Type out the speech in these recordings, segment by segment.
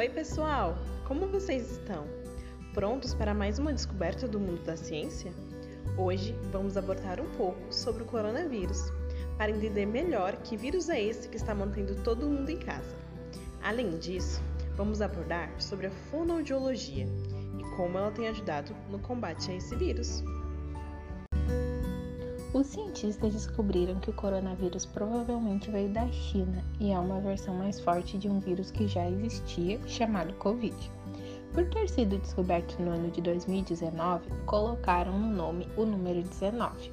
Oi, pessoal! Como vocês estão? Prontos para mais uma descoberta do mundo da ciência? Hoje vamos abordar um pouco sobre o coronavírus, para entender melhor que vírus é esse que está mantendo todo mundo em casa. Além disso, vamos abordar sobre a fonoaudiologia e como ela tem ajudado no combate a esse vírus. Os cientistas descobriram que o coronavírus provavelmente veio da China e é uma versão mais forte de um vírus que já existia, chamado Covid. Por ter sido descoberto no ano de 2019, colocaram no nome o número 19.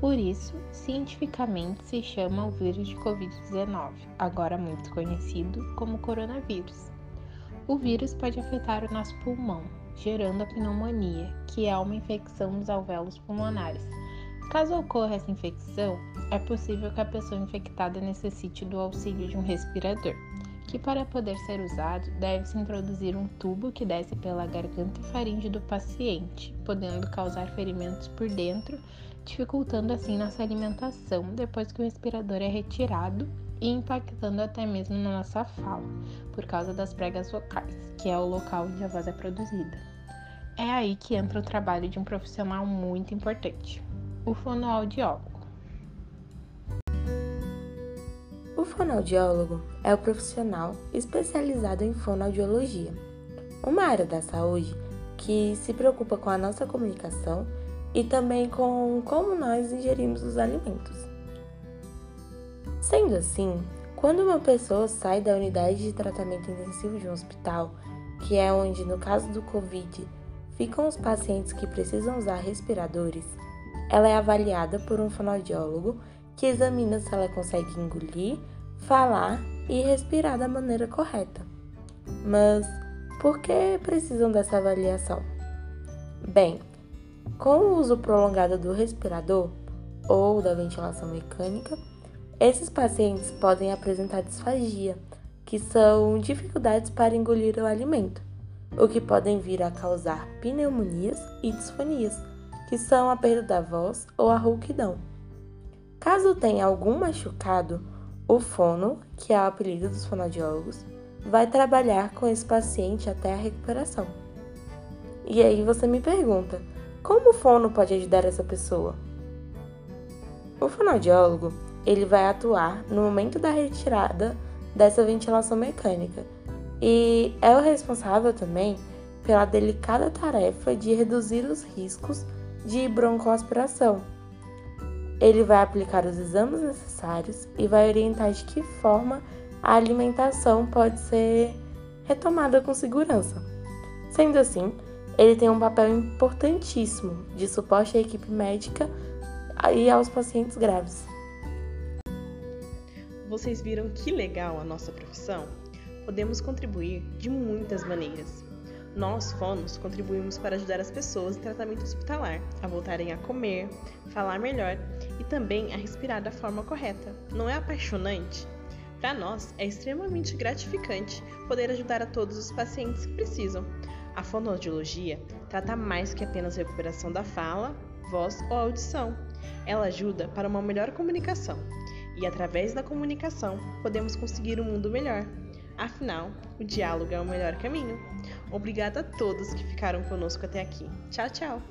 Por isso, cientificamente se chama o vírus de Covid-19, agora muito conhecido como coronavírus. O vírus pode afetar o nosso pulmão, gerando a pneumonia, que é uma infecção dos alvéolos pulmonares Caso ocorra essa infecção, é possível que a pessoa infectada necessite do auxílio de um respirador, que para poder ser usado deve-se introduzir um tubo que desce pela garganta e faringe do paciente, podendo causar ferimentos por dentro, dificultando assim nossa alimentação depois que o respirador é retirado e impactando até mesmo na nossa fala, por causa das pregas vocais, que é o local onde a voz é produzida. É aí que entra o trabalho de um profissional muito importante, o fonoaudiólogo. O fonoaudiólogo é o profissional especializado em fonoaudiologia, uma área da saúde que se preocupa com a nossa comunicação e também com como nós ingerimos os alimentos. Sendo assim, quando uma pessoa sai da unidade de tratamento intensivo de um hospital, que é onde, no caso do Covid, ficam os pacientes que precisam usar respiradores, ela é avaliada por um fonoaudiólogo que examina se ela consegue engolir, falar e respirar da maneira correta. Mas por que precisam dessa avaliação? Bem, com o uso prolongado do respirador ou da ventilação mecânica, esses pacientes podem apresentar disfagia, que são dificuldades para engolir o alimento, o que podem vir a causar pneumonias e disfonias que são a perda da voz ou a rouquidão. Caso tenha algum machucado, o fono, que é o apelido dos fonoaudiólogos, vai trabalhar com esse paciente até a recuperação. E aí você me pergunta, como o fono pode ajudar essa pessoa? O fonoaudiólogo, ele vai atuar no momento da retirada dessa ventilação mecânica e é o responsável também pela delicada tarefa de reduzir os riscos de broncoaspiração. Ele vai aplicar os exames necessários e vai orientar de que forma a alimentação pode ser retomada com segurança. Sendo assim, ele tem um papel importantíssimo de suporte à equipe médica e aos pacientes graves. Vocês viram que legal a nossa profissão? Podemos contribuir de muitas maneiras. Nós, fonos, contribuímos para ajudar as pessoas em tratamento hospitalar a voltarem a comer, falar melhor e também a respirar da forma correta. Não é apaixonante? Para nós, é extremamente gratificante poder ajudar a todos os pacientes que precisam. A fonoaudiologia trata mais que apenas recuperação da fala, voz ou audição. Ela ajuda para uma melhor comunicação e, através da comunicação, podemos conseguir um mundo melhor. Afinal, o diálogo é o melhor caminho. Obrigada a todos que ficaram conosco até aqui. Tchau, tchau!